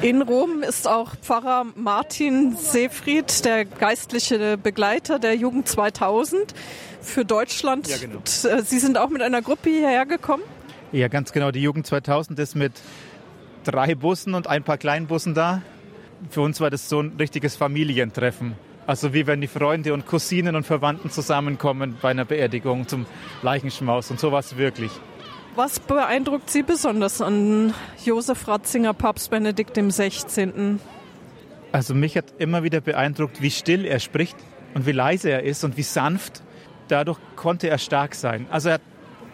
In Rom ist auch Pfarrer Martin Seefried, der geistliche Begleiter der Jugend 2000 für Deutschland. Ja, genau. Äh, Sie sind auch mit einer Gruppe hierher gekommen? Ja, ganz genau. Die Jugend 2000 ist mit drei Bussen und ein paar Kleinbussen da. Für uns war das so ein richtiges Familientreffen. Also wie wenn die Freunde und Cousinen und Verwandten zusammenkommen bei einer Beerdigung zum Leichenschmaus. Und so war es wirklich. Was beeindruckt Sie besonders an Josef Ratzinger, Papst Benedikt XVI.? Also mich hat immer wieder beeindruckt, wie still er spricht und wie leise er ist und wie sanft. Dadurch konnte er stark sein. Also er hat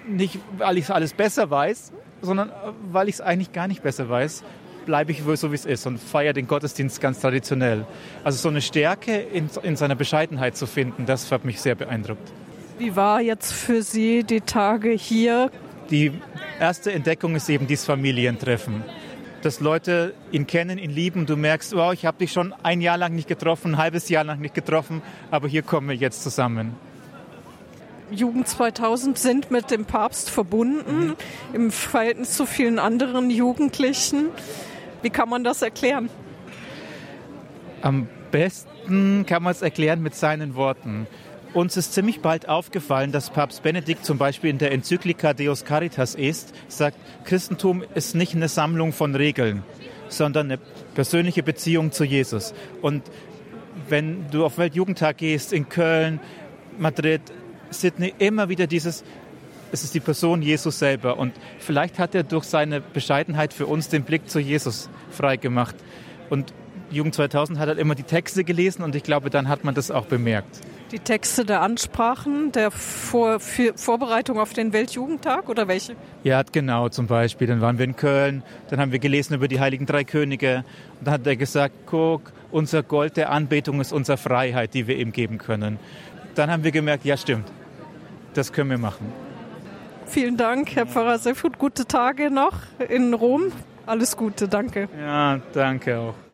nicht, weil ich alles besser weiß, sondern weil ich es eigentlich gar nicht besser weiß, bleibe ich so, wie es ist und feiere den Gottesdienst ganz traditionell. Also so eine Stärke in, in seiner Bescheidenheit zu finden, das hat mich sehr beeindruckt. Wie war jetzt für Sie die Tage hier? Die erste Entdeckung ist eben dieses Familientreffen. Dass Leute ihn kennen, ihn lieben. Du merkst, wow, ich habe dich schon ein Jahr lang nicht getroffen, ein halbes Jahr lang nicht getroffen, aber hier kommen wir jetzt zusammen. Jugend 2000 sind mit dem Papst verbunden mhm. im Verhältnis zu vielen anderen Jugendlichen. Wie kann man das erklären? Am besten kann man es erklären mit seinen Worten. Uns ist ziemlich bald aufgefallen, dass Papst Benedikt zum Beispiel in der Enzyklika Deus Caritas ist, sagt, Christentum ist nicht eine Sammlung von Regeln, sondern eine persönliche Beziehung zu Jesus. Und wenn du auf Weltjugendtag gehst in Köln, Madrid, Sydney, immer wieder dieses, es ist die Person Jesus selber. Und vielleicht hat er durch seine Bescheidenheit für uns den Blick zu Jesus freigemacht. Und Jugend 2000 hat halt immer die Texte gelesen und ich glaube, dann hat man das auch bemerkt. Die Texte der Ansprachen, der Vor Vorbereitung auf den Weltjugendtag oder welche? Ja, genau, zum Beispiel. Dann waren wir in Köln, dann haben wir gelesen über die Heiligen Drei Könige und dann hat er gesagt, guck, unser Gold der Anbetung ist unsere Freiheit, die wir ihm geben können. Dann haben wir gemerkt, ja stimmt, das können wir machen. Vielen Dank, Herr Pfarrer Seifert. Gute Tage noch in Rom. Alles Gute, danke. Ja, danke auch.